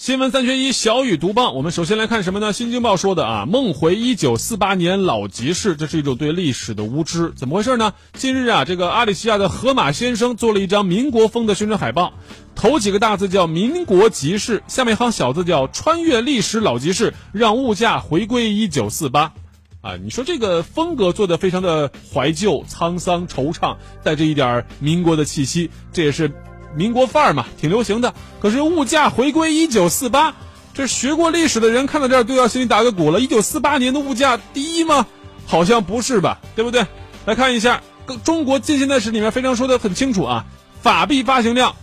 新闻三缺一，小雨读报。我们首先来看什么呢？新京报说的啊，梦回一九四八年老集市，这是一种对历史的无知。怎么回事呢？近日啊，这个阿里西亚的河马先生做了一张民国风的宣传海报，头几个大字叫“民国集市”，下面一行小字叫“穿越历史老集市，让物价回归一九四八”。啊，你说这个风格做的非常的怀旧、沧桑、惆怅，带着一点民国的气息，这也是。民国范儿嘛，挺流行的。可是物价回归一九四八，这学过历史的人看到这儿都要心里打个鼓了。一九四八年的物价低吗？好像不是吧，对不对？来看一下《中国近现代史》里面非常说的很清楚啊，法币发行量，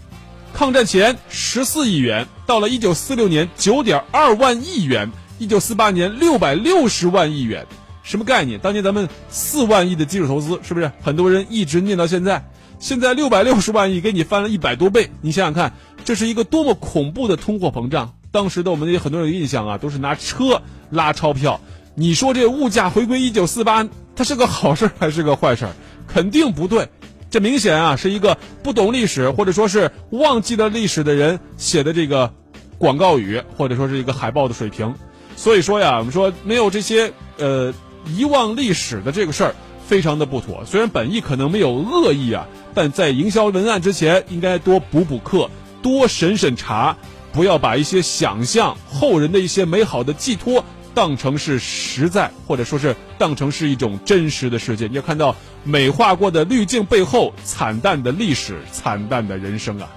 抗战前十四亿元，到了一九四六年九点二万亿元，一九四八年六百六十万亿元，什么概念？当年咱们四万亿的基础投资，是不是很多人一直念到现在？现在六百六十万亿给你翻了一百多倍，你想想看，这是一个多么恐怖的通货膨胀！当时的我们有很多人印象啊，都是拿车拉钞票。你说这物价回归一九四八，它是个好事还是个坏事？肯定不对。这明显啊，是一个不懂历史或者说是忘记了历史的人写的这个广告语，或者说是一个海报的水平。所以说呀，我们说没有这些呃遗忘历史的这个事儿。非常的不妥，虽然本意可能没有恶意啊，但在营销文案之前，应该多补补课，多审审查，不要把一些想象后人的一些美好的寄托当成是实在，或者说是当成是一种真实的世界。你要看到美化过的滤镜背后惨淡的历史，惨淡的人生啊。